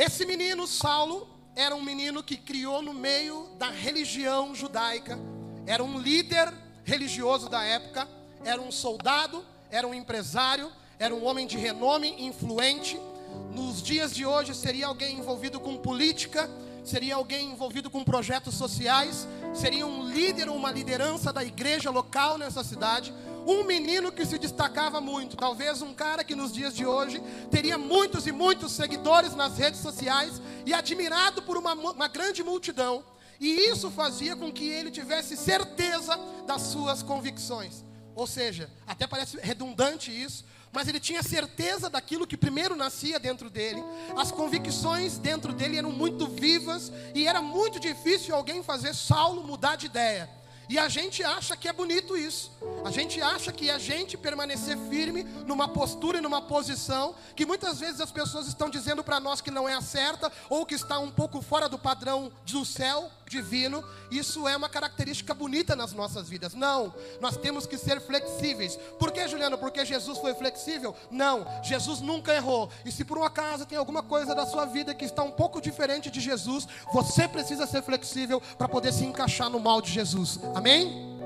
Esse menino, Saulo, era um menino que criou no meio da religião judaica, era um líder religioso da época, era um soldado, era um empresário, era um homem de renome, influente. Nos dias de hoje, seria alguém envolvido com política, seria alguém envolvido com projetos sociais, seria um líder ou uma liderança da igreja local nessa cidade. Um menino que se destacava muito, talvez um cara que nos dias de hoje teria muitos e muitos seguidores nas redes sociais e admirado por uma, uma grande multidão. E isso fazia com que ele tivesse certeza das suas convicções. Ou seja, até parece redundante isso, mas ele tinha certeza daquilo que primeiro nascia dentro dele. As convicções dentro dele eram muito vivas e era muito difícil alguém fazer Saulo mudar de ideia. E a gente acha que é bonito isso. A gente acha que a gente permanecer firme numa postura e numa posição que muitas vezes as pessoas estão dizendo para nós que não é a certa ou que está um pouco fora do padrão do céu divino, isso é uma característica bonita nas nossas vidas. Não, nós temos que ser flexíveis. Por que, Juliano? Porque Jesus foi flexível? Não, Jesus nunca errou. E se por um acaso tem alguma coisa da sua vida que está um pouco diferente de Jesus, você precisa ser flexível para poder se encaixar no mal de Jesus. Amém?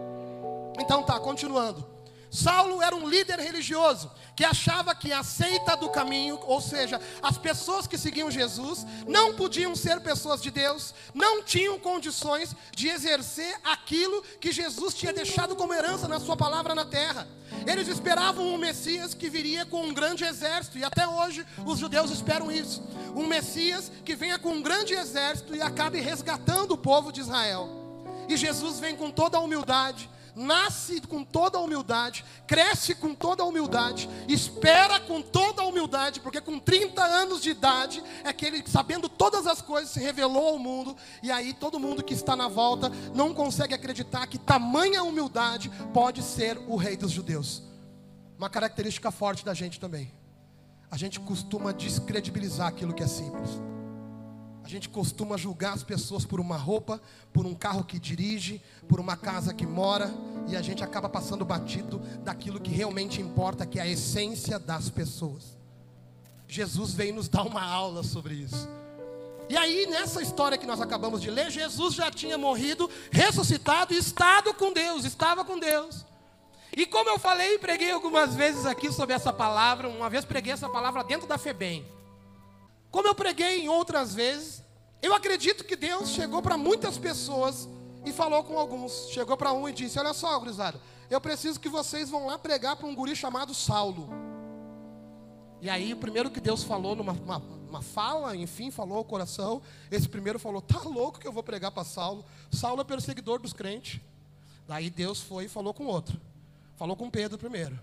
Então tá, continuando. Saulo era um líder religioso que achava que a seita do caminho, ou seja, as pessoas que seguiam Jesus, não podiam ser pessoas de Deus, não tinham condições de exercer aquilo que Jesus tinha deixado como herança na sua palavra na terra. Eles esperavam um Messias que viria com um grande exército, e até hoje os judeus esperam isso: um Messias que venha com um grande exército e acabe resgatando o povo de Israel. E Jesus vem com toda a humildade, nasce com toda a humildade, cresce com toda a humildade, espera com toda a humildade, porque com 30 anos de idade é que ele, sabendo todas as coisas, se revelou ao mundo, e aí todo mundo que está na volta não consegue acreditar que tamanha humildade pode ser o rei dos judeus. Uma característica forte da gente também. A gente costuma descredibilizar aquilo que é simples. A gente costuma julgar as pessoas por uma roupa, por um carro que dirige, por uma casa que mora, e a gente acaba passando batido daquilo que realmente importa, que é a essência das pessoas. Jesus veio nos dar uma aula sobre isso. E aí, nessa história que nós acabamos de ler, Jesus já tinha morrido, ressuscitado e estado com Deus, estava com Deus. E como eu falei e preguei algumas vezes aqui sobre essa palavra, uma vez preguei essa palavra dentro da FEBEM. Como eu preguei em outras vezes, eu acredito que Deus chegou para muitas pessoas e falou com alguns. Chegou para um e disse: Olha só, gurizada, eu preciso que vocês vão lá pregar para um guri chamado Saulo. E aí, o primeiro que Deus falou numa uma, uma fala, enfim, falou ao coração. Esse primeiro falou: Tá louco que eu vou pregar para Saulo? Saulo é perseguidor dos crentes. Daí Deus foi e falou com outro. Falou com Pedro primeiro.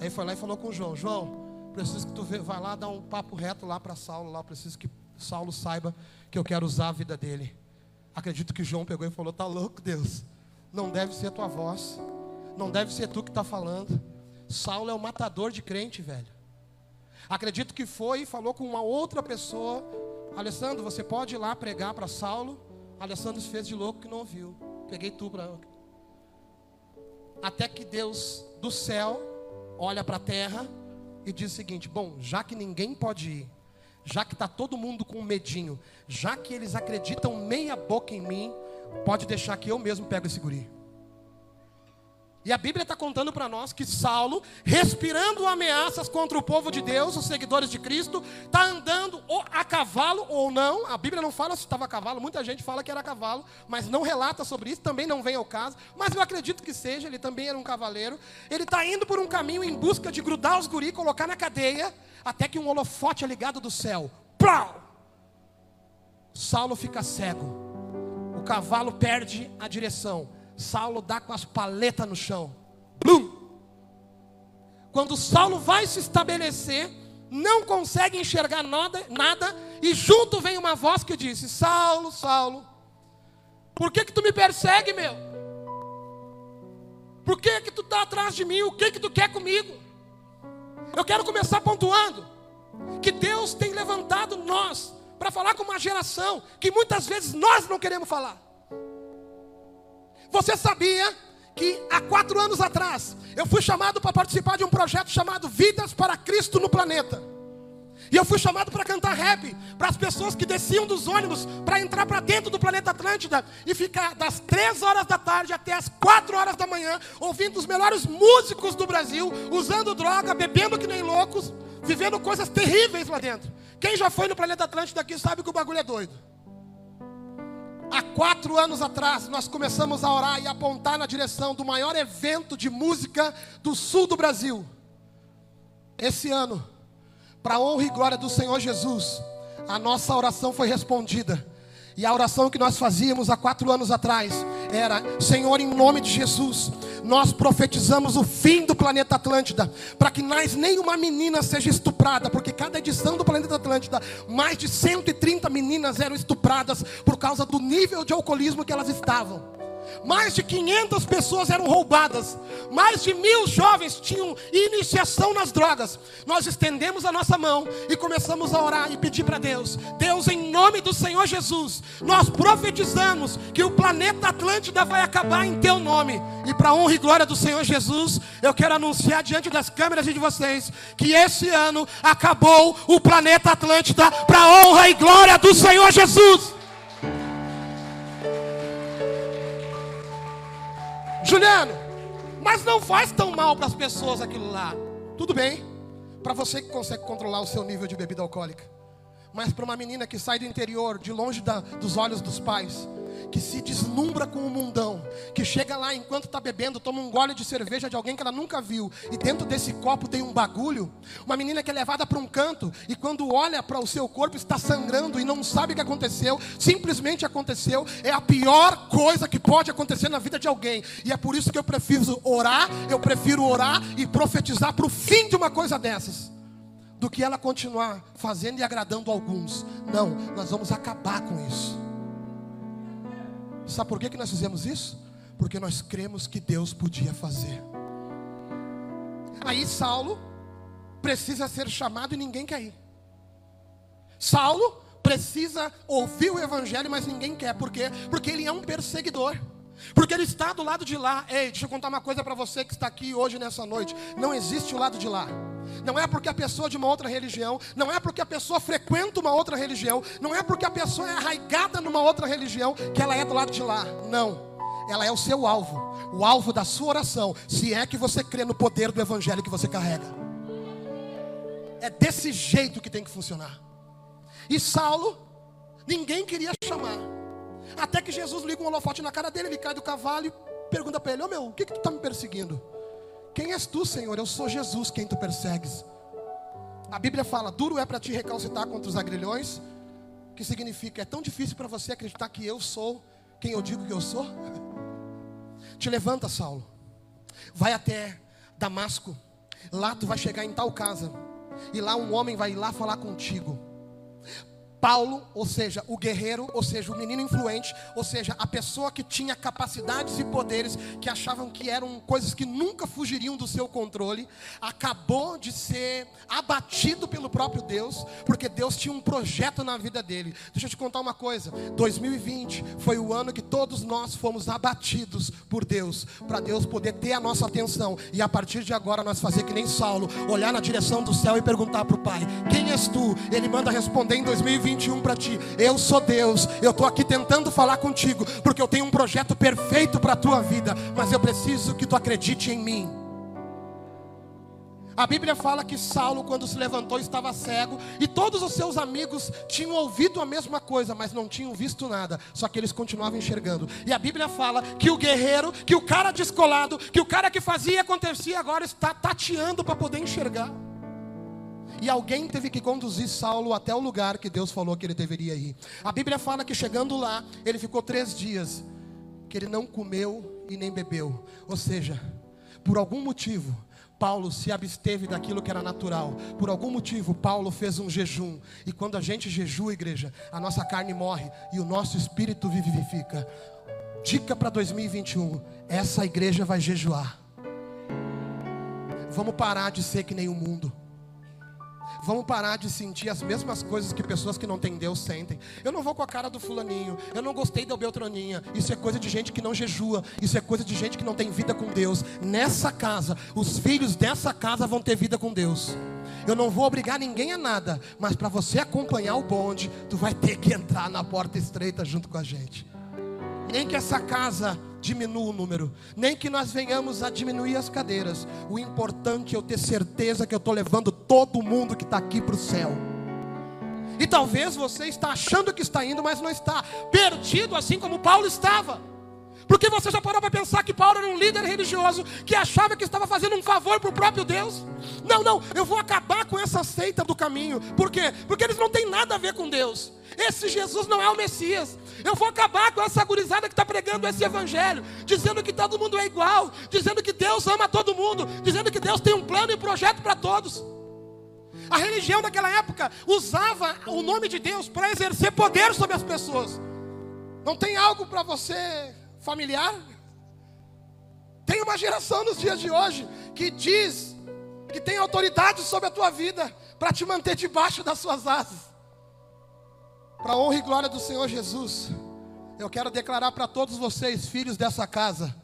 Daí foi lá e falou com João: João, preciso que tu vá lá dar um papo reto lá para Saulo, lá preciso que Saulo saiba que eu quero usar a vida dele. Acredito que João pegou e falou: "Tá louco, Deus? Não deve ser tua voz. Não deve ser tu que está falando. Saulo é o matador de crente, velho. Acredito que foi e falou com uma outra pessoa. Alessandro, você pode ir lá pregar para Saulo? Alessandro se fez de louco que não ouviu. Peguei tu para. Até que Deus do céu olha para a terra e diz o seguinte: Bom, já que ninguém pode ir, já que está todo mundo com medinho, já que eles acreditam meia boca em mim, pode deixar que eu mesmo pego esse guri. E a Bíblia está contando para nós que Saulo, respirando ameaças contra o povo de Deus, os seguidores de Cristo, está andando a cavalo ou não. A Bíblia não fala se estava a cavalo, muita gente fala que era a cavalo, mas não relata sobre isso, também não vem ao caso. Mas eu acredito que seja, ele também era um cavaleiro. Ele está indo por um caminho em busca de grudar os guri, colocar na cadeia, até que um holofote é ligado do céu. Plau! Saulo fica cego. O cavalo perde a direção. Saulo dá com as paletas no chão. Blum! Quando Saulo vai se estabelecer, não consegue enxergar nada, nada, e junto vem uma voz que disse: Saulo, Saulo, por que que tu me persegue, meu? Por que que tu está atrás de mim? O que que tu quer comigo? Eu quero começar pontuando que Deus tem levantado nós para falar com uma geração que muitas vezes nós não queremos falar. Você sabia que há quatro anos atrás eu fui chamado para participar de um projeto chamado Vidas para Cristo no Planeta. E eu fui chamado para cantar rap para as pessoas que desciam dos ônibus para entrar para dentro do planeta Atlântida e ficar das 3 horas da tarde até as 4 horas da manhã, ouvindo os melhores músicos do Brasil, usando droga, bebendo que nem loucos, vivendo coisas terríveis lá dentro. Quem já foi no planeta Atlântida aqui sabe que o bagulho é doido. Há quatro anos atrás, nós começamos a orar e apontar na direção do maior evento de música do sul do Brasil. Esse ano, para a honra e glória do Senhor Jesus, a nossa oração foi respondida. E a oração que nós fazíamos há quatro anos atrás era: Senhor, em nome de Jesus, nós profetizamos o fim do planeta Atlântida, para que mais nenhuma menina seja estuprada, porque cada edição do planeta Atlântida, mais de 130 meninas eram estupradas por causa do nível de alcoolismo que elas estavam. Mais de 500 pessoas eram roubadas. Mais de mil jovens tinham iniciação nas drogas. Nós estendemos a nossa mão e começamos a orar e pedir para Deus: Deus, em nome do Senhor Jesus, nós profetizamos que o planeta Atlântida vai acabar em Teu nome. E para honra e glória do Senhor Jesus, eu quero anunciar diante das câmeras e de vocês que esse ano acabou o planeta Atlântida para honra e glória do Senhor Jesus. Juliano, mas não faz tão mal para as pessoas aquilo lá. Tudo bem, para você que consegue controlar o seu nível de bebida alcoólica. Mas para uma menina que sai do interior, de longe da, dos olhos dos pais, que se deslumbra com o mundão, que chega lá enquanto está bebendo, toma um gole de cerveja de alguém que ela nunca viu, e dentro desse copo tem um bagulho. Uma menina que é levada para um canto, e quando olha para o seu corpo está sangrando e não sabe o que aconteceu, simplesmente aconteceu, é a pior coisa que pode acontecer na vida de alguém, e é por isso que eu prefiro orar, eu prefiro orar e profetizar para o fim de uma coisa dessas do que ela continuar fazendo e agradando alguns. Não, nós vamos acabar com isso. Sabe por que, que nós fizemos isso? Porque nós cremos que Deus podia fazer. Aí Saulo precisa ser chamado e ninguém quer ir. Saulo precisa ouvir o evangelho, mas ninguém quer. Por quê? Porque ele é um perseguidor. Porque ele está do lado de lá. Ei, deixa eu contar uma coisa para você que está aqui hoje nessa noite. Não existe o lado de lá. Não é porque a pessoa é de uma outra religião, não é porque a pessoa frequenta uma outra religião, não é porque a pessoa é arraigada numa outra religião que ela é do lado de lá. Não. Ela é o seu alvo, o alvo da sua oração, se é que você crê no poder do evangelho que você carrega. É desse jeito que tem que funcionar. E Saulo, ninguém queria chamar. Até que Jesus liga um holofote na cara dele, ele cai do cavalo e pergunta para ele: Ô oh, meu, o que, que tu está me perseguindo? Quem és tu, Senhor? Eu sou Jesus, quem tu persegues. A Bíblia fala: duro é para ti recalcitar contra os agrilhões, que significa é tão difícil para você acreditar que eu sou quem eu digo que eu sou. Te levanta, Saulo, vai até Damasco, lá tu vai chegar em tal casa, e lá um homem vai lá falar contigo. Paulo, ou seja, o guerreiro, ou seja, o menino influente, ou seja, a pessoa que tinha capacidades e poderes que achavam que eram coisas que nunca fugiriam do seu controle, acabou de ser abatido pelo próprio Deus, porque Deus tinha um projeto na vida dele. Deixa eu te contar uma coisa: 2020 foi o ano que todos nós fomos abatidos por Deus, para Deus poder ter a nossa atenção e a partir de agora nós fazer que nem Saulo, olhar na direção do céu e perguntar para o Pai: Quem és tu? Ele manda responder em 2020 21 para ti. Eu sou Deus. Eu estou aqui tentando falar contigo, porque eu tenho um projeto perfeito para a tua vida, mas eu preciso que tu acredite em mim. A Bíblia fala que Saulo, quando se levantou, estava cego, e todos os seus amigos tinham ouvido a mesma coisa, mas não tinham visto nada, só que eles continuavam enxergando. E a Bíblia fala que o guerreiro, que o cara descolado, que o cara que fazia e acontecia agora está tateando para poder enxergar. E alguém teve que conduzir Saulo até o lugar que Deus falou que ele deveria ir. A Bíblia fala que chegando lá, ele ficou três dias, que ele não comeu e nem bebeu. Ou seja, por algum motivo, Paulo se absteve daquilo que era natural. Por algum motivo, Paulo fez um jejum. E quando a gente jejua, igreja, a nossa carne morre e o nosso espírito vivifica. Dica para 2021: essa igreja vai jejuar. Vamos parar de ser que nem o mundo. Vamos parar de sentir as mesmas coisas que pessoas que não têm Deus sentem. Eu não vou com a cara do fulaninho. Eu não gostei da Beltraninha. Isso é coisa de gente que não jejua. Isso é coisa de gente que não tem vida com Deus. Nessa casa, os filhos dessa casa vão ter vida com Deus. Eu não vou obrigar ninguém a nada, mas para você acompanhar o bonde, tu vai ter que entrar na porta estreita junto com a gente. Nem que essa casa diminua o número, nem que nós venhamos a diminuir as cadeiras. O importante é eu ter certeza que eu estou levando todo mundo que está aqui para o céu. E talvez você está achando que está indo, mas não está. Perdido assim como Paulo estava. Porque você já parou para pensar que Paulo era um líder religioso que achava que estava fazendo um favor para o próprio Deus? Não, não, eu vou acabar com essa seita do caminho. Por quê? Porque eles não têm nada a ver com Deus. Esse Jesus não é o Messias. Eu vou acabar com essa gurizada que está pregando esse evangelho, dizendo que todo mundo é igual, dizendo que Deus ama todo mundo, dizendo que Deus tem um plano e projeto para todos. A religião daquela época usava o nome de Deus para exercer poder sobre as pessoas. Não tem algo para você familiar? Tem uma geração nos dias de hoje que diz que tem autoridade sobre a tua vida para te manter debaixo das suas asas. Para a honra e glória do Senhor Jesus, eu quero declarar para todos vocês, filhos dessa casa,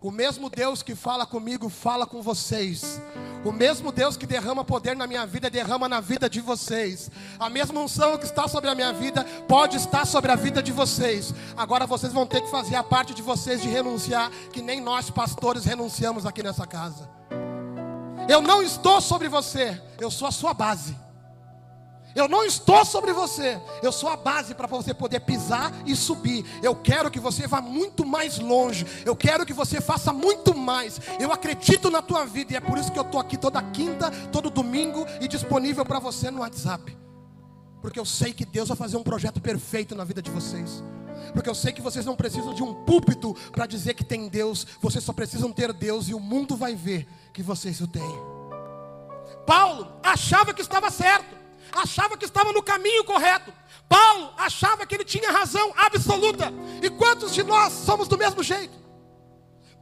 o mesmo Deus que fala comigo, fala com vocês. O mesmo Deus que derrama poder na minha vida, derrama na vida de vocês. A mesma unção que está sobre a minha vida, pode estar sobre a vida de vocês. Agora vocês vão ter que fazer a parte de vocês de renunciar, que nem nós pastores renunciamos aqui nessa casa. Eu não estou sobre você, eu sou a sua base. Eu não estou sobre você, eu sou a base para você poder pisar e subir. Eu quero que você vá muito mais longe, eu quero que você faça muito mais. Eu acredito na tua vida e é por isso que eu estou aqui toda quinta, todo domingo e disponível para você no WhatsApp. Porque eu sei que Deus vai fazer um projeto perfeito na vida de vocês. Porque eu sei que vocês não precisam de um púlpito para dizer que tem Deus, vocês só precisam ter Deus e o mundo vai ver que vocês o têm. Paulo achava que estava certo achava que estava no caminho correto. Paulo achava que ele tinha razão absoluta. E quantos de nós somos do mesmo jeito?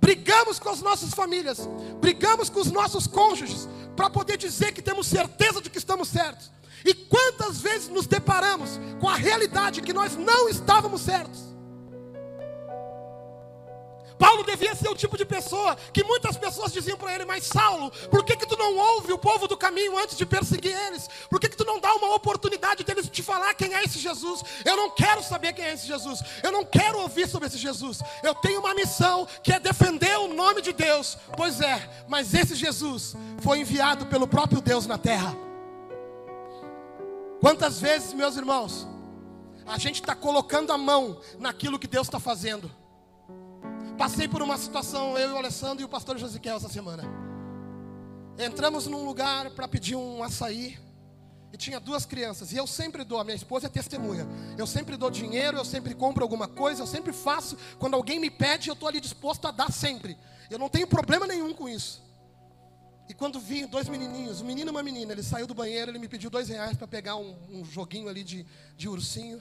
Brigamos com as nossas famílias, brigamos com os nossos cônjuges, para poder dizer que temos certeza de que estamos certos. E quantas vezes nos deparamos com a realidade que nós não estávamos certos? Paulo devia ser o tipo de pessoa que muitas pessoas diziam para ele: Mas Saulo, por que, que tu não ouve o povo do caminho antes de perseguir eles? Por que, que tu não dá uma oportunidade deles te falar quem é esse Jesus? Eu não quero saber quem é esse Jesus. Eu não quero ouvir sobre esse Jesus. Eu tenho uma missão que é defender o nome de Deus. Pois é, mas esse Jesus foi enviado pelo próprio Deus na terra. Quantas vezes, meus irmãos, a gente está colocando a mão naquilo que Deus está fazendo? Passei por uma situação, eu e o Alessandro e o pastor Josiquel essa semana. Entramos num lugar para pedir um açaí. E tinha duas crianças. E eu sempre dou, a minha esposa é testemunha. Eu sempre dou dinheiro, eu sempre compro alguma coisa, eu sempre faço. Quando alguém me pede, eu estou ali disposto a dar sempre. Eu não tenho problema nenhum com isso. E quando vi dois menininhos, um menino e uma menina, ele saiu do banheiro, ele me pediu dois reais para pegar um, um, joguinho ali de, de ursinho.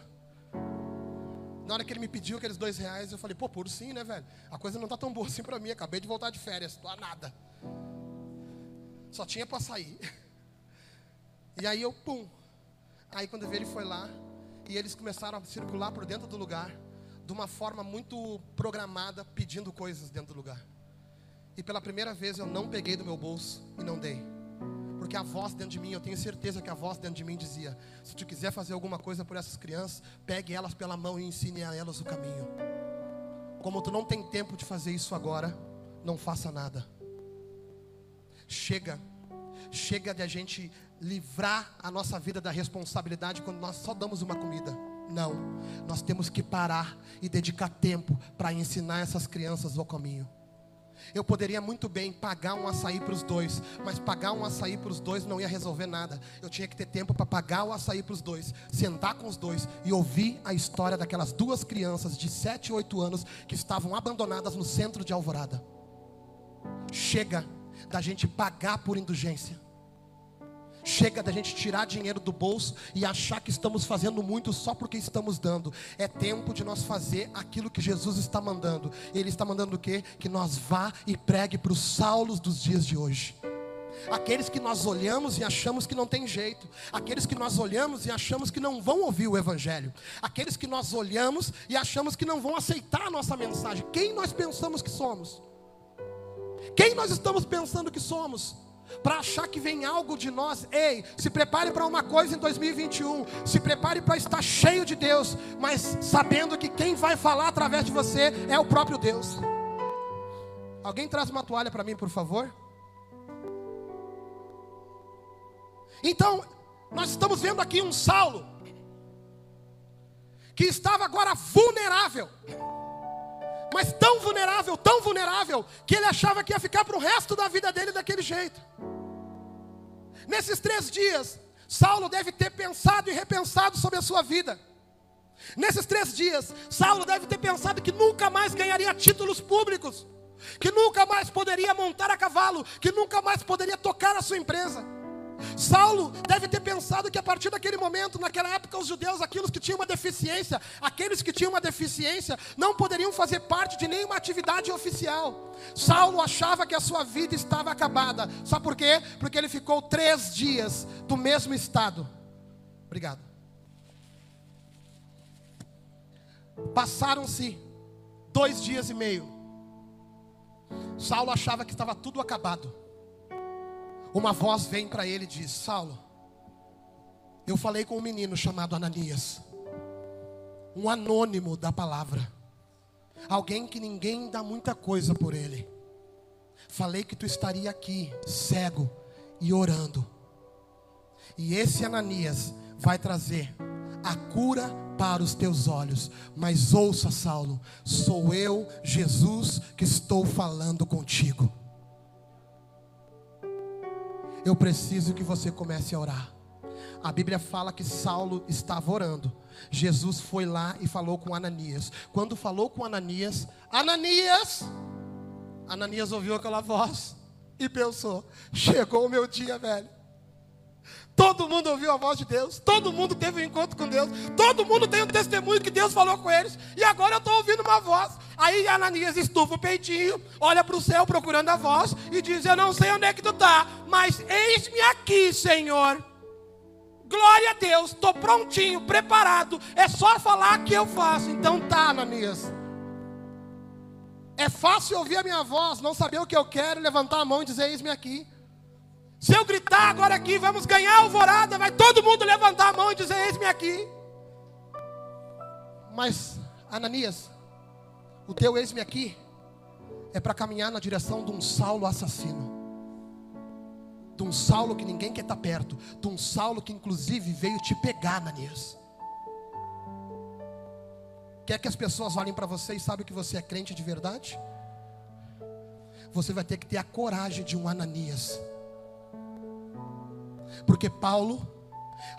Na hora que ele me pediu aqueles dois reais, eu falei, pô, por sim, né, velho? A coisa não tá tão boa assim para mim. Acabei de voltar de férias, tô a nada. Só tinha para sair. E aí eu, pum. Aí quando eu vi, ele foi lá. E eles começaram a circular por dentro do lugar. De uma forma muito programada, pedindo coisas dentro do lugar. E pela primeira vez eu não peguei do meu bolso e não dei. Porque a voz dentro de mim, eu tenho certeza que a voz dentro de mim dizia: se tu quiser fazer alguma coisa por essas crianças, pegue elas pela mão e ensine a elas o caminho. Como tu não tem tempo de fazer isso agora, não faça nada. Chega, chega de a gente livrar a nossa vida da responsabilidade quando nós só damos uma comida. Não, nós temos que parar e dedicar tempo para ensinar essas crianças o caminho. Eu poderia muito bem pagar um açaí para os dois, mas pagar um açaí para os dois não ia resolver nada. Eu tinha que ter tempo para pagar o açaí para os dois, sentar com os dois e ouvir a história daquelas duas crianças de 7 e 8 anos que estavam abandonadas no centro de Alvorada. Chega da gente pagar por indulgência. Chega da gente tirar dinheiro do bolso e achar que estamos fazendo muito só porque estamos dando. É tempo de nós fazer aquilo que Jesus está mandando. Ele está mandando o quê? Que nós vá e pregue para os Saulos dos dias de hoje. Aqueles que nós olhamos e achamos que não tem jeito, aqueles que nós olhamos e achamos que não vão ouvir o Evangelho, aqueles que nós olhamos e achamos que não vão aceitar a nossa mensagem. Quem nós pensamos que somos? Quem nós estamos pensando que somos? Para achar que vem algo de nós, ei, se prepare para uma coisa em 2021, se prepare para estar cheio de Deus, mas sabendo que quem vai falar através de você é o próprio Deus. Alguém traz uma toalha para mim, por favor? Então, nós estamos vendo aqui um Saulo que estava agora vulnerável, mas tão vulnerável, tão vulnerável, que ele achava que ia ficar para o resto da vida dele daquele jeito. Nesses três dias, Saulo deve ter pensado e repensado sobre a sua vida. Nesses três dias, Saulo deve ter pensado que nunca mais ganharia títulos públicos, que nunca mais poderia montar a cavalo, que nunca mais poderia tocar a sua empresa. Saulo deve ter pensado que a partir daquele momento, naquela época, os judeus, aqueles que tinham uma deficiência, aqueles que tinham uma deficiência, não poderiam fazer parte de nenhuma atividade oficial. Saulo achava que a sua vida estava acabada. Sabe por quê? Porque ele ficou três dias do mesmo estado. Obrigado. Passaram-se dois dias e meio. Saulo achava que estava tudo acabado uma voz vem para ele e diz: Saulo, eu falei com um menino chamado Ananias, um anônimo da palavra, alguém que ninguém dá muita coisa por ele. Falei que tu estaria aqui, cego e orando. E esse Ananias vai trazer a cura para os teus olhos. Mas ouça, Saulo, sou eu, Jesus, que estou falando contigo eu preciso que você comece a orar. A Bíblia fala que Saulo estava orando. Jesus foi lá e falou com Ananias. Quando falou com Ananias, Ananias, Ananias ouviu aquela voz e pensou: chegou o meu dia, velho. Todo mundo ouviu a voz de Deus, todo mundo teve um encontro com Deus, todo mundo tem um testemunho que Deus falou com eles, e agora eu estou ouvindo uma voz. Aí Ananias estufa o peitinho, olha para o céu procurando a voz e diz: Eu não sei onde é que tu está, mas eis-me aqui, Senhor. Glória a Deus, estou prontinho, preparado, é só falar que eu faço. Então tá, Ananias. É fácil ouvir a minha voz, não saber o que eu quero, levantar a mão e dizer: Eis-me aqui. Se eu gritar agora aqui, vamos ganhar alvorada, vai todo mundo levantar a mão e dizer: Eis-me aqui. Mas, Ananias, o teu eis-me aqui é para caminhar na direção de um Saulo assassino. De um Saulo que ninguém quer estar tá perto. De um Saulo que inclusive veio te pegar, Ananias. Quer que as pessoas olhem para você e saibam que você é crente de verdade? Você vai ter que ter a coragem de um Ananias porque Paulo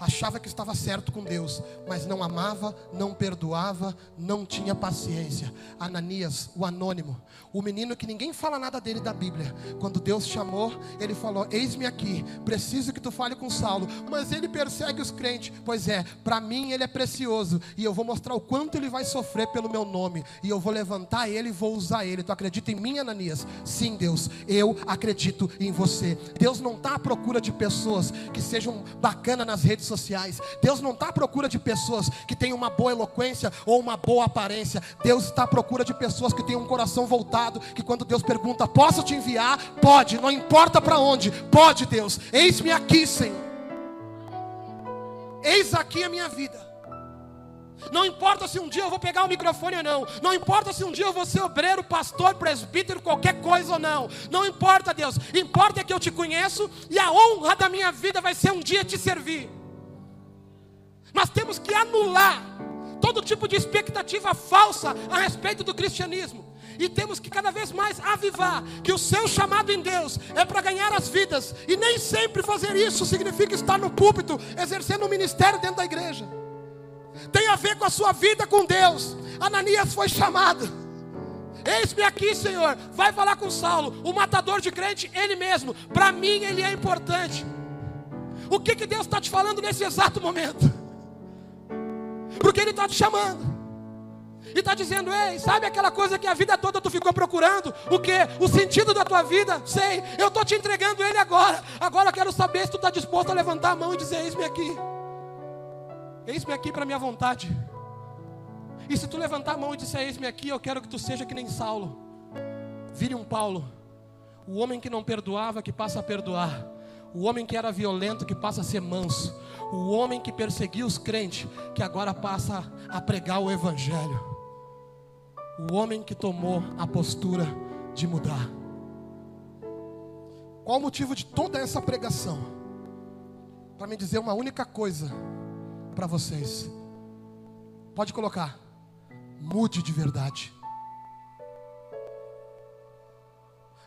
achava que estava certo com Deus, mas não amava, não perdoava, não tinha paciência. Ananias, o anônimo, o menino que ninguém fala nada dele da Bíblia, quando Deus chamou, ele falou: Eis-me aqui, preciso que tu fale com Saulo, mas ele persegue os crentes. Pois é, para mim ele é precioso, e eu vou mostrar o quanto ele vai sofrer pelo meu nome, e eu vou levantar ele e vou usar ele. Tu acredita em mim, Ananias? Sim, Deus, eu acredito em você. Deus não está à procura de pessoas que sejam bacanas nas redes redes sociais. Deus não está à procura de pessoas que tenham uma boa eloquência ou uma boa aparência. Deus está à procura de pessoas que tenham um coração voltado. Que quando Deus pergunta, posso te enviar? Pode, não importa para onde. Pode, Deus. Eis-me aqui, Senhor. Eis aqui a minha vida. Não importa se um dia eu vou pegar o microfone ou não. Não importa se um dia eu vou ser obreiro, pastor, presbítero, qualquer coisa ou não. Não importa, Deus. Importa que eu te conheço e a honra da minha vida vai ser um dia te servir. Nós temos que anular todo tipo de expectativa falsa a respeito do cristianismo. E temos que cada vez mais avivar que o seu chamado em Deus é para ganhar as vidas. E nem sempre fazer isso significa estar no púlpito, exercendo um ministério dentro da igreja. Tem a ver com a sua vida com Deus. Ananias foi chamado. Eis-me aqui, Senhor. Vai falar com Saulo, o matador de crente, ele mesmo. Para mim, ele é importante. O que, que Deus está te falando nesse exato momento? Porque Ele está te chamando. E está dizendo, ei, sabe aquela coisa que a vida toda tu ficou procurando? O que? O sentido da tua vida? Sei, eu estou te entregando ele agora. Agora eu quero saber se tu está disposto a levantar a mão e dizer, eis-me aqui. Eis-me aqui para minha vontade. E se tu levantar a mão e disser, eis-me aqui, eu quero que tu seja que nem Saulo. Vire um Paulo. O homem que não perdoava, que passa a perdoar. O homem que era violento, que passa a ser manso. O homem que perseguia os crentes, que agora passa a pregar o Evangelho. O homem que tomou a postura de mudar. Qual o motivo de toda essa pregação? Para me dizer uma única coisa para vocês. Pode colocar. Mude de verdade.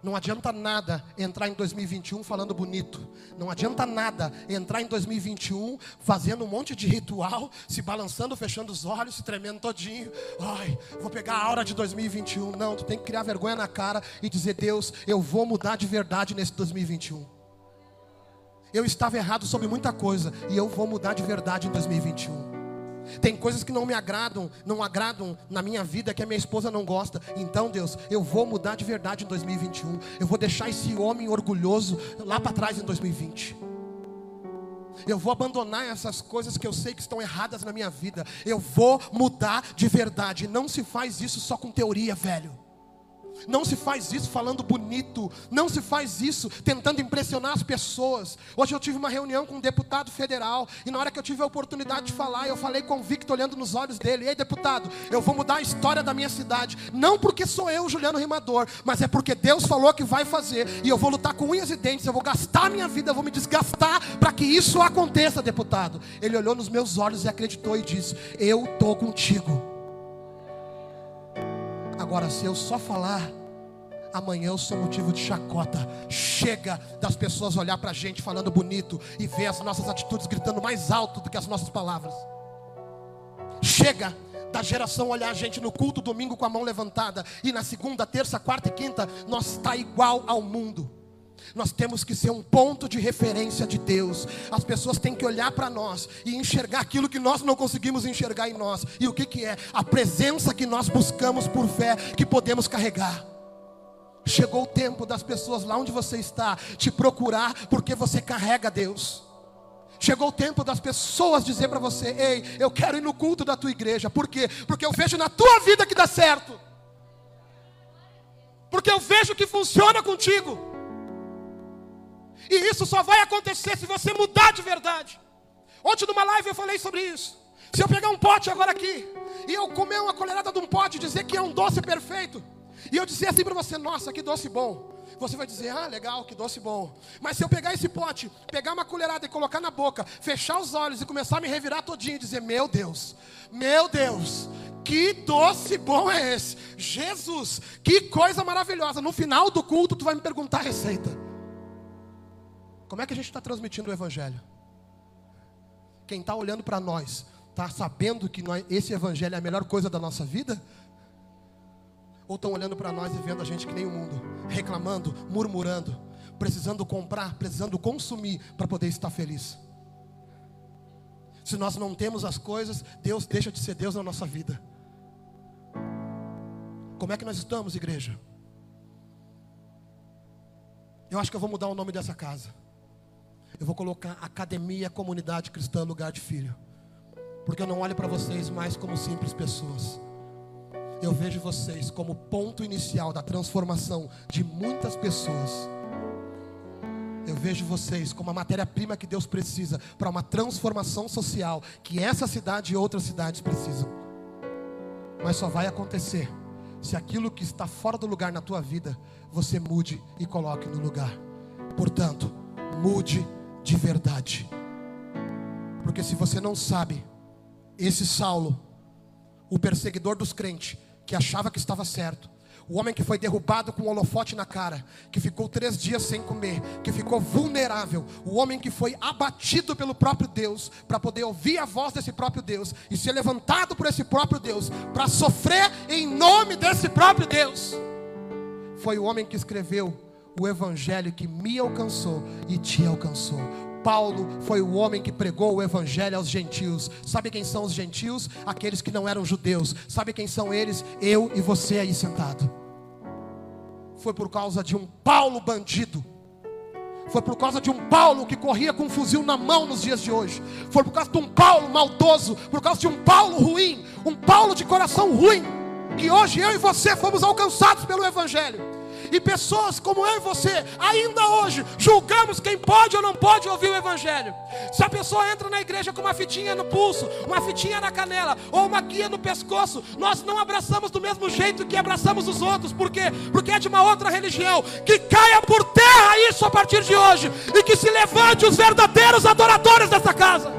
Não adianta nada entrar em 2021 falando bonito. Não adianta nada entrar em 2021 fazendo um monte de ritual, se balançando, fechando os olhos, se tremendo todinho. Ai, vou pegar a aura de 2021. Não, tu tem que criar vergonha na cara e dizer: Deus, eu vou mudar de verdade nesse 2021. Eu estava errado sobre muita coisa e eu vou mudar de verdade em 2021. Tem coisas que não me agradam, não agradam na minha vida que a minha esposa não gosta. Então, Deus, eu vou mudar de verdade em 2021. Eu vou deixar esse homem orgulhoso lá para trás em 2020. Eu vou abandonar essas coisas que eu sei que estão erradas na minha vida. Eu vou mudar de verdade. Não se faz isso só com teoria, velho. Não se faz isso falando bonito, não se faz isso tentando impressionar as pessoas. Hoje eu tive uma reunião com um deputado federal, e na hora que eu tive a oportunidade de falar, eu falei convicto, olhando nos olhos dele: Ei, deputado, eu vou mudar a história da minha cidade, não porque sou eu, Juliano Rimador, mas é porque Deus falou que vai fazer, e eu vou lutar com unhas e dentes, eu vou gastar minha vida, eu vou me desgastar para que isso aconteça, deputado. Ele olhou nos meus olhos e acreditou e disse: Eu estou contigo. Agora, se eu só falar, amanhã eu sou motivo de chacota. Chega das pessoas olhar para a gente falando bonito e ver as nossas atitudes gritando mais alto do que as nossas palavras. Chega da geração olhar a gente no culto domingo com a mão levantada e na segunda, terça, quarta e quinta nós está igual ao mundo. Nós temos que ser um ponto de referência de Deus. As pessoas têm que olhar para nós e enxergar aquilo que nós não conseguimos enxergar em nós. E o que, que é? A presença que nós buscamos por fé, que podemos carregar. Chegou o tempo das pessoas lá onde você está te procurar porque você carrega Deus. Chegou o tempo das pessoas dizer para você: Ei, eu quero ir no culto da tua igreja. Por quê? Porque eu vejo na tua vida que dá certo. Porque eu vejo que funciona contigo. E isso só vai acontecer se você mudar de verdade. Ontem numa live eu falei sobre isso. Se eu pegar um pote agora aqui e eu comer uma colherada de um pote e dizer que é um doce perfeito, e eu dizer assim para você, nossa, que doce bom. Você vai dizer, ah, legal, que doce bom. Mas se eu pegar esse pote, pegar uma colherada e colocar na boca, fechar os olhos e começar a me revirar todinho e dizer, meu Deus, meu Deus, que doce bom é esse? Jesus, que coisa maravilhosa. No final do culto, tu vai me perguntar a receita. Como é que a gente está transmitindo o Evangelho? Quem está olhando para nós, está sabendo que nós, esse Evangelho é a melhor coisa da nossa vida? Ou estão olhando para nós e vendo a gente que nem o mundo, reclamando, murmurando, precisando comprar, precisando consumir para poder estar feliz? Se nós não temos as coisas, Deus deixa de ser Deus na nossa vida. Como é que nós estamos, igreja? Eu acho que eu vou mudar o nome dessa casa. Eu vou colocar Academia Comunidade Cristã Lugar de Filho. Porque eu não olho para vocês mais como simples pessoas. Eu vejo vocês como ponto inicial da transformação de muitas pessoas. Eu vejo vocês como a matéria-prima que Deus precisa para uma transformação social que essa cidade e outras cidades precisam. Mas só vai acontecer se aquilo que está fora do lugar na tua vida você mude e coloque no lugar. Portanto, mude de verdade. Porque se você não sabe, esse Saulo, o perseguidor dos crentes, que achava que estava certo, o homem que foi derrubado com um holofote na cara, que ficou três dias sem comer, que ficou vulnerável, o homem que foi abatido pelo próprio Deus, para poder ouvir a voz desse próprio Deus e ser levantado por esse próprio Deus, para sofrer em nome desse próprio Deus, foi o homem que escreveu o evangelho que me alcançou e te alcançou. Paulo foi o homem que pregou o evangelho aos gentios. Sabe quem são os gentios? Aqueles que não eram judeus. Sabe quem são eles? Eu e você aí sentado. Foi por causa de um Paulo bandido. Foi por causa de um Paulo que corria com um fuzil na mão nos dias de hoje. Foi por causa de um Paulo maldoso, por causa de um Paulo ruim, um Paulo de coração ruim, que hoje eu e você fomos alcançados pelo evangelho. E pessoas como eu e você, ainda hoje, julgamos quem pode ou não pode ouvir o Evangelho. Se a pessoa entra na igreja com uma fitinha no pulso, uma fitinha na canela, ou uma guia no pescoço, nós não abraçamos do mesmo jeito que abraçamos os outros. Por quê? Porque é de uma outra religião. Que caia por terra isso a partir de hoje. E que se levante os verdadeiros adoradores dessa casa.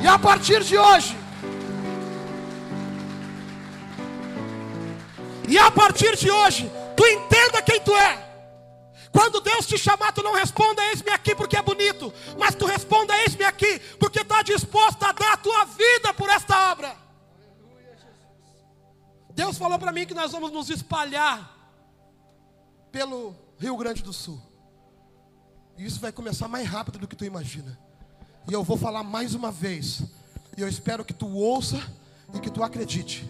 E a partir de hoje, E a partir de hoje, tu entenda quem tu é. Quando Deus te chamar, tu não responda, eis-me aqui porque é bonito. Mas tu responda, eis-me aqui, porque está disposto a dar a tua vida por esta obra. Deus falou para mim que nós vamos nos espalhar pelo Rio Grande do Sul. E isso vai começar mais rápido do que tu imagina. E eu vou falar mais uma vez. E eu espero que tu ouça e que tu acredite.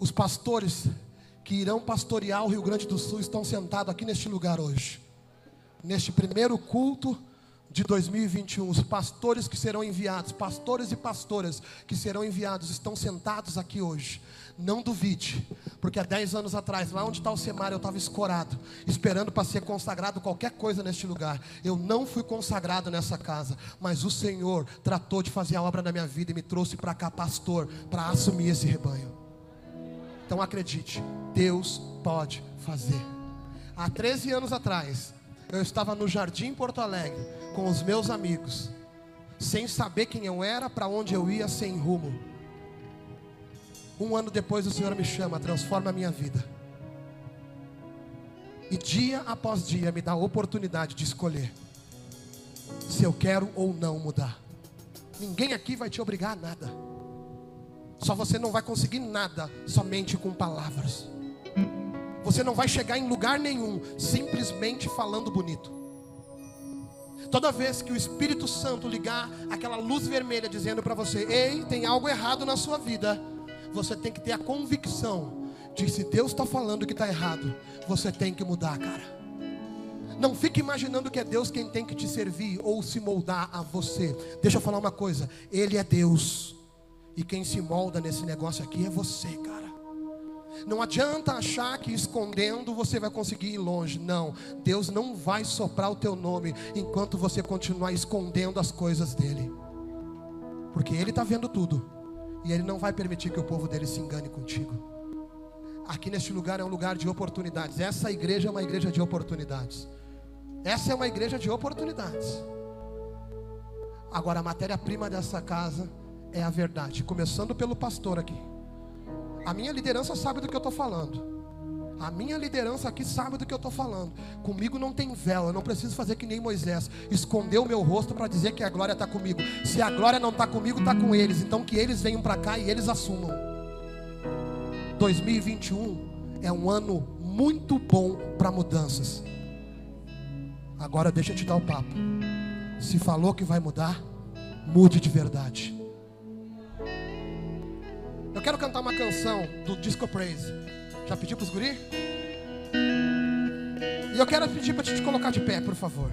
Os pastores que irão pastorear o Rio Grande do Sul estão sentados aqui neste lugar hoje. Neste primeiro culto de 2021, os pastores que serão enviados, pastores e pastoras que serão enviados, estão sentados aqui hoje. Não duvide, porque há 10 anos atrás, lá onde está o Semar, eu estava escorado, esperando para ser consagrado qualquer coisa neste lugar. Eu não fui consagrado nessa casa, mas o Senhor tratou de fazer a obra na minha vida e me trouxe para cá, pastor, para assumir esse rebanho. Então acredite, Deus pode fazer. Há 13 anos atrás, eu estava no Jardim Porto Alegre com os meus amigos, sem saber quem eu era, para onde eu ia, sem rumo. Um ano depois, o Senhor me chama, transforma a minha vida. E dia após dia me dá a oportunidade de escolher se eu quero ou não mudar. Ninguém aqui vai te obrigar a nada. Só você não vai conseguir nada somente com palavras. Você não vai chegar em lugar nenhum simplesmente falando bonito. Toda vez que o Espírito Santo ligar aquela luz vermelha dizendo para você: "Ei, tem algo errado na sua vida", você tem que ter a convicção de se Deus está falando que está errado, você tem que mudar, cara. Não fique imaginando que é Deus quem tem que te servir ou se moldar a você. Deixa eu falar uma coisa: Ele é Deus. E quem se molda nesse negócio aqui é você, cara. Não adianta achar que escondendo você vai conseguir ir longe. Não, Deus não vai soprar o teu nome enquanto você continuar escondendo as coisas dele. Porque ele está vendo tudo. E ele não vai permitir que o povo dele se engane contigo. Aqui neste lugar é um lugar de oportunidades. Essa igreja é uma igreja de oportunidades. Essa é uma igreja de oportunidades. Agora a matéria-prima dessa casa é a verdade. Começando pelo pastor aqui. A minha liderança sabe do que eu estou falando. A minha liderança aqui sabe do que eu estou falando. Comigo não tem eu não preciso fazer que nem Moisés, esconder o meu rosto para dizer que a glória está comigo. Se a glória não está comigo, está com eles. Então que eles venham para cá e eles assumam. 2021 é um ano muito bom para mudanças. Agora deixa eu te dar o papo. Se falou que vai mudar, mude de verdade. Eu quero cantar uma canção do Disco Praise. Já pediu para os guri? E eu quero pedir para te colocar de pé, por favor.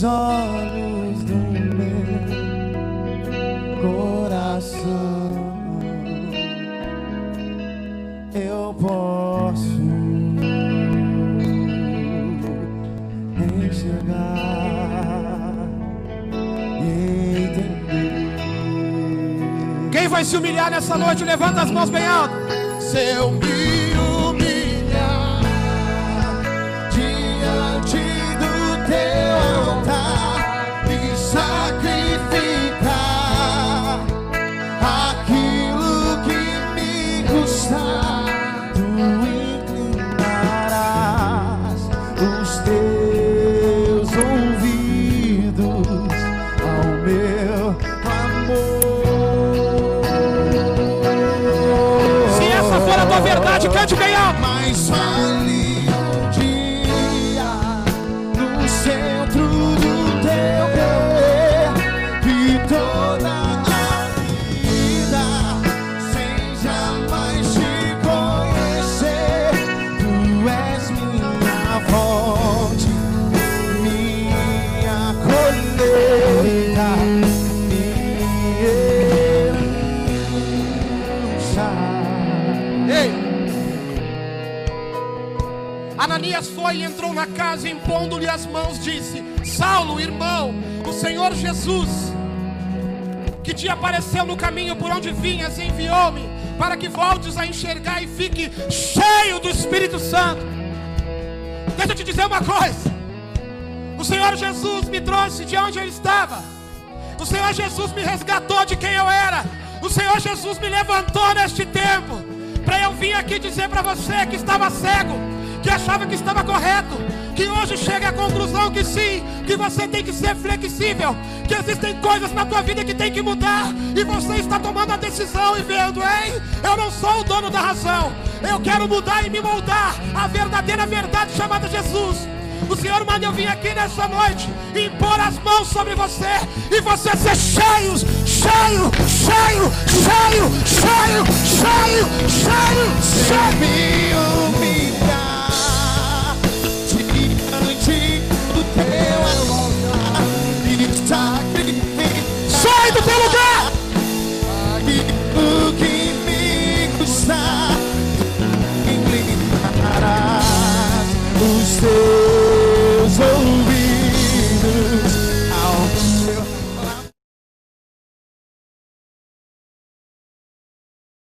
os olhos do meu coração, eu posso enxergar e entender. Quem vai se humilhar nessa noite? Levanta as mãos bem alto. Seu Se cante alto. Mas vale casa, impondo-lhe as mãos, disse: Saulo, irmão, o Senhor Jesus, que te apareceu no caminho por onde vinhas, enviou-me para que voltes a enxergar e fique cheio do Espírito Santo. Deixa eu te dizer uma coisa: o Senhor Jesus me trouxe de onde eu estava, o Senhor Jesus me resgatou de quem eu era, o Senhor Jesus me levantou neste tempo, para eu vir aqui dizer para você que estava cego, que achava que estava correto, que hoje chega à conclusão que sim, que você tem que ser flexível, que existem coisas na tua vida que tem que mudar, e você está tomando a decisão e vendo, ei, eu não sou o dono da razão, eu quero mudar e me moldar a verdadeira verdade chamada Jesus. O Senhor manda eu vir aqui nessa noite impor as mãos sobre você e você ser cheio, cheio, cheio, cheio, cheio, cheio, cheio, cheio. me do teu lugar! aquilo que me custar, inclinarás os teus